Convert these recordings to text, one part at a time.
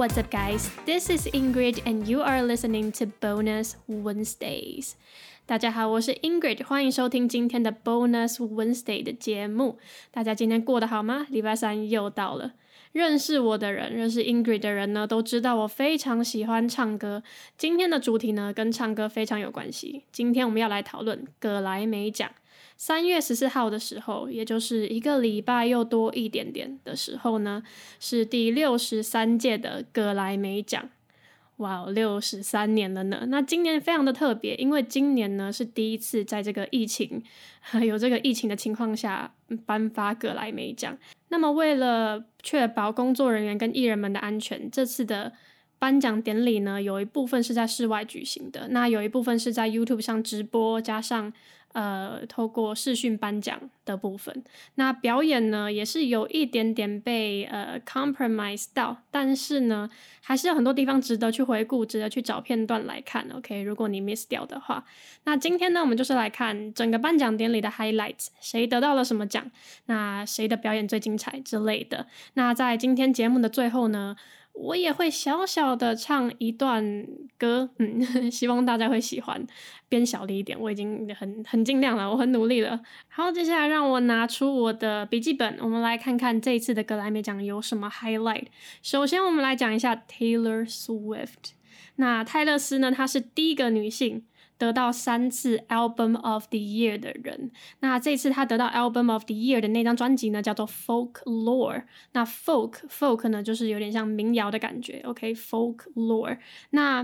What's up, guys? This is Ingrid, and you are listening to Bonus Wednesdays. 大家好，我是 Ingrid，欢迎收听今天的 Bonus Wednesday 的节目。大家今天过得好吗？礼拜三又到了。认识我的人，认识 Ingrid 的人呢，都知道我非常喜欢唱歌。今天的主题呢，跟唱歌非常有关系。今天我们要来讨论葛莱美奖。三月十四号的时候，也就是一个礼拜又多一点点的时候呢，是第六十三届的格莱美奖。哇，六十三年了呢！那今年非常的特别，因为今年呢是第一次在这个疫情 有这个疫情的情况下颁发格莱美奖。那么为了确保工作人员跟艺人们的安全，这次的颁奖典礼呢，有一部分是在室外举行的，那有一部分是在 YouTube 上直播，加上。呃，透过视讯颁奖的部分，那表演呢也是有一点点被呃 compromise 到，但是呢，还是有很多地方值得去回顾，值得去找片段来看。OK，如果你 miss 掉的话，那今天呢，我们就是来看整个颁奖典礼的 highlights，谁得到了什么奖，那谁的表演最精彩之类的。那在今天节目的最后呢？我也会小小的唱一段歌，嗯，希望大家会喜欢，变小了一点，我已经很很尽量了，我很努力了。好，接下来让我拿出我的笔记本，我们来看看这一次的格莱美奖有什么 highlight。首先，我们来讲一下 Taylor Swift。那泰勒斯呢，她是第一个女性。得到三次 Album of the Year 的人，那这次他得到 Album of the Year 的那张专辑呢，叫做 Folklore。那 Folk Folk 呢，就是有点像民谣的感觉。OK，Folklore。那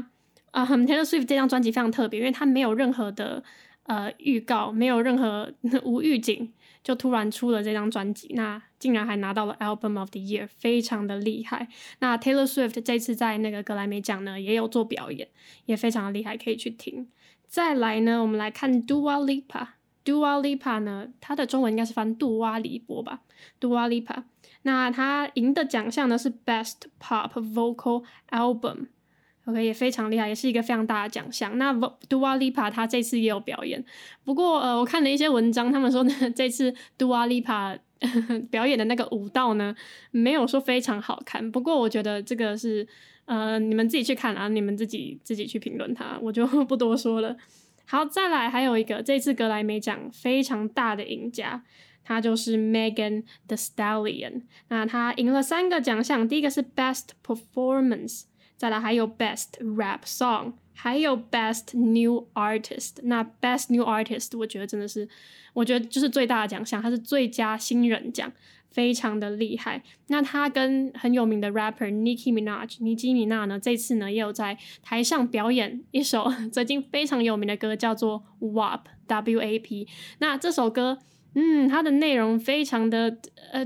啊，Taylor Swift 这张专辑非常特别，因为它没有任何的呃预告，没有任何无预警，就突然出了这张专辑，那竟然还拿到了 Album of the Year，非常的厉害。那 Taylor Swift 这次在那个格莱美奖呢，也有做表演，也非常的厉害，可以去听。再来呢，我们来看 Dua Lipa。Dua Lipa 呢，它的中文应该是翻杜瓦里波吧。Dua Lipa，那他赢的奖项呢是 Best Pop Vocal Album，OK 也非常厉害，也是一个非常大的奖项。那 Dua Lipa 他这次也有表演，不过呃，我看了一些文章，他们说呢，这次 Dua Lipa 表演的那个舞蹈呢，没有说非常好看。不过我觉得这个是。呃，你们自己去看啊，你们自己自己去评论它，我就 不多说了。好，再来还有一个，这次格莱美奖非常大的赢家，他就是 Megan The Stallion。那他赢了三个奖项，第一个是 Best Performance，再来还有 Best Rap Song，还有 Best New Artist。那 Best New Artist，我觉得真的是，我觉得就是最大的奖项，它是最佳新人奖。非常的厉害。那他跟很有名的 rapper Nicki Minaj 尼基米娜呢，这次呢也有在台上表演一首 最近非常有名的歌，叫做 WAP W A P。那这首歌，嗯，它的内容非常的呃，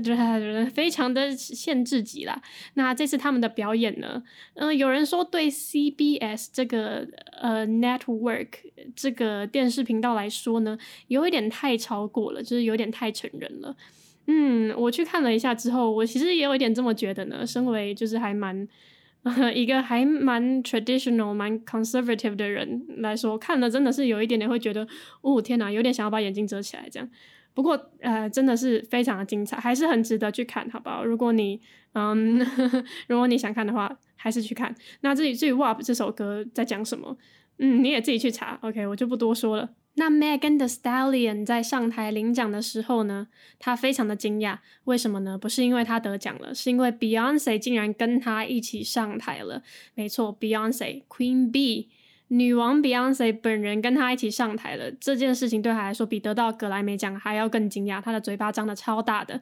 非常的限制级啦。那这次他们的表演呢，嗯，有人说对 CBS 这个呃 network 这个电视频道来说呢，有一点太超过了，就是有点太成人了。嗯，我去看了一下之后，我其实也有一点这么觉得呢。身为就是还蛮 一个还蛮 traditional、蛮 conservative 的人来说，看了真的是有一点点会觉得，哦天哪，有点想要把眼睛遮起来这样。不过呃，真的是非常的精彩，还是很值得去看，好不好？如果你嗯，如果你想看的话，还是去看。那至于至于 WAP 这首歌在讲什么，嗯，你也自己去查。OK，我就不多说了。那 Megan The Stallion 在上台领奖的时候呢，他非常的惊讶，为什么呢？不是因为他得奖了，是因为 Beyonce 竟然跟他一起上台了。没错，Beyonce Queen Bee 女王 Beyonce 本人跟他一起上台了。这件事情对他来说比得到格莱美奖还要更惊讶，他的嘴巴张的超大的。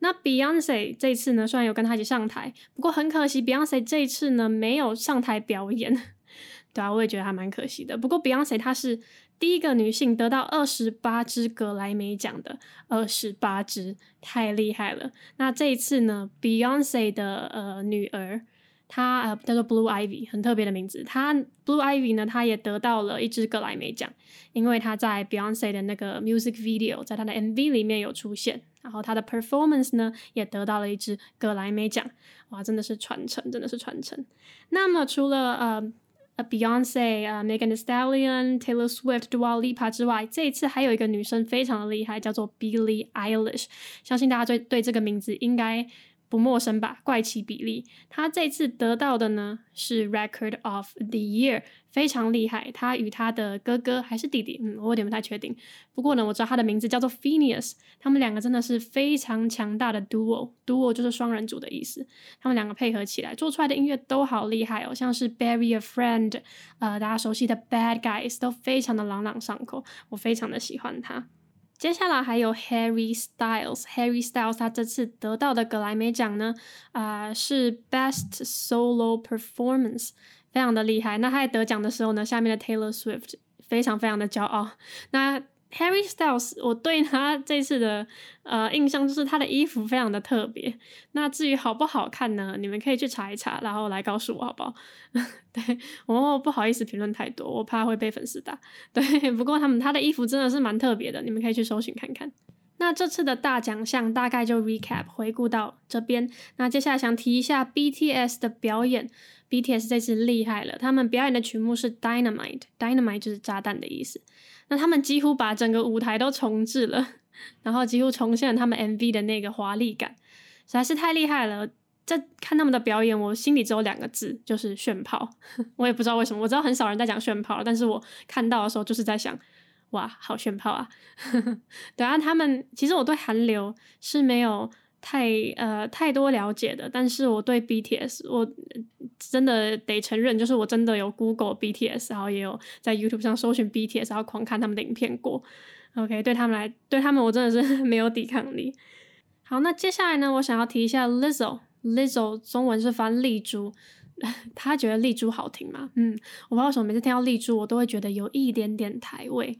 那 Beyonce 这次呢，虽然有跟他一起上台，不过很可惜，Beyonce 这一次呢没有上台表演。对啊，我也觉得还蛮可惜的。不过 Beyonce 她是。第一个女性得到二十八支格莱美奖的二十八支，太厉害了。那这一次呢，Beyonce 的呃女儿，他呃叫做 Blue Ivy，很特别的名字。他 Blue Ivy 呢，他也得到了一支格莱美奖，因为他在 Beyonce 的那个 music video，在他的 MV 里面有出现，然后他的 performance 呢也得到了一支格莱美奖。哇，真的是传承，真的是传承。那么除了呃。呃，Beyonce 啊，Megan Thee Stallion、Taylor Swift、Dua Lipa 之外，这一次还有一个女生非常的厉害，叫做 Billie Eilish。相信大家对对这个名字应该不陌生吧？怪奇比例，他这次得到的呢是 Record of the Year，非常厉害。他与他的哥哥还是弟弟，嗯，我有点不太确定。不过呢，我知道他的名字叫做 Phineas，他们两个真的是非常强大的 duo，duo 就是双人组的意思。他们两个配合起来做出来的音乐都好厉害哦，像是 Bury a Friend，呃，大家熟悉的 Bad Guys 都非常的朗朗上口，我非常的喜欢他。接下来还有 Harry Styles，Harry Styles 他这次得到的格莱美奖呢，啊是 Best Solo Performance，非常的厉害。那他在得奖的时候呢，下面的 Taylor Swift 非常非常的骄傲。那 Harry Styles，我对他这次的呃印象就是他的衣服非常的特别。那至于好不好看呢？你们可以去查一查，然后来告诉我好不好？对我不好意思评论太多，我怕会被粉丝打。对，不过他们他的衣服真的是蛮特别的，你们可以去搜寻看看。那这次的大奖项大概就 recap 回顾到这边。那接下来想提一下 BTS 的表演。BTS 这次厉害了，他们表演的曲目是 Dynamite，Dynamite 就是炸弹的意思。他们几乎把整个舞台都重置了，然后几乎重现了他们 MV 的那个华丽感，实在是太厉害了。在看他们的表演，我心里只有两个字，就是炫炮。我也不知道为什么，我知道很少人在讲炫炮，但是我看到的时候就是在想，哇，好炫炮啊！对啊，他们其实我对韩流是没有太呃太多了解的，但是我对 BTS 我。真的得承认，就是我真的有 Google BTS，然后也有在 YouTube 上搜寻 BTS，然后狂看他们的影片过。OK，对他们来，对他们我真的是 没有抵抗力。好，那接下来呢，我想要提一下 Lizzo，Lizzo 中文是翻丽珠，他觉得丽珠好听吗？嗯，我不知道为什么每次听到丽珠，我都会觉得有一点点台味。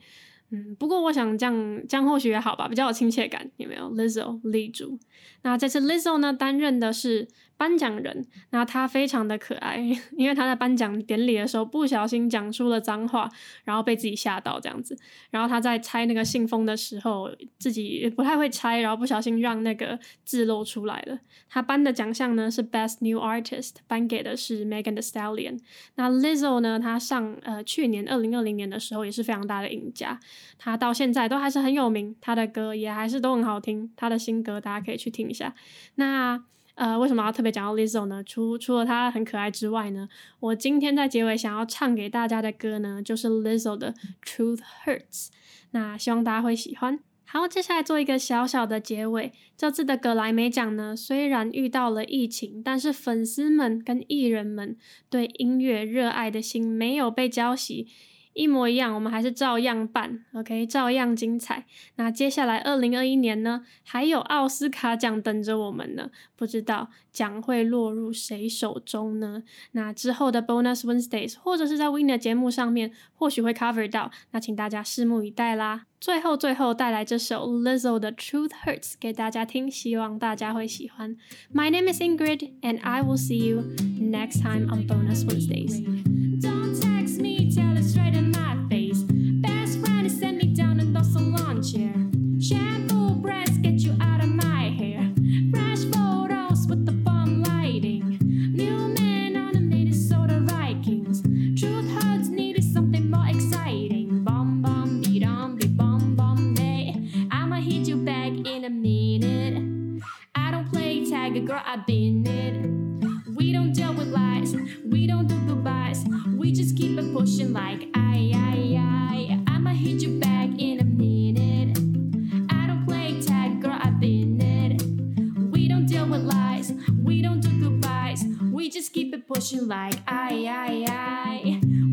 嗯，不过我想这样这样或许也好吧，比较有亲切感，有没有？Lizzo 丽珠，那这次 Lizzo 呢担任的是。颁奖人，那他非常的可爱，因为他在颁奖典礼的时候不小心讲出了脏话，然后被自己吓到这样子。然后他在拆那个信封的时候，自己不太会拆，然后不小心让那个字露出来了。他颁的奖项呢是 Best New Artist，颁给的是 Megan Thee Stallion。那 Lizzo 呢，他上呃去年二零二零年的时候也是非常大的赢家，他到现在都还是很有名，他的歌也还是都很好听，他的新歌大家可以去听一下。那呃，为什么要特别讲到 Lizzo 呢？除除了他很可爱之外呢，我今天在结尾想要唱给大家的歌呢，就是 Lizzo 的 Truth Hurts。那希望大家会喜欢。好，接下来做一个小小的结尾。这次的格莱美奖呢，虽然遇到了疫情，但是粉丝们跟艺人们对音乐热爱的心没有被浇熄。一模一样，我们还是照样办，OK，照样精彩。那接下来二零二一年呢，还有奥斯卡奖等着我们呢，不知道奖会落入谁手中呢？那之后的 Bonus Wednesdays 或者是在 Winner 节目上面，或许会 cover 到，那请大家拭目以待啦。最后最后带来这首 Lizzo 的 Truth Hurts 给大家听，希望大家会喜欢。My name is Ingrid, and I will see you next time on Bonus Wednesdays. Tag, girl, I've been it. We don't deal with lies, we don't do goodbyes. We just keep it pushing like I, I, I. I'ma hit you back in a minute. I don't play tag, girl, I've been it. We don't deal with lies, we don't do goodbyes. We just keep it pushing like I, I, I.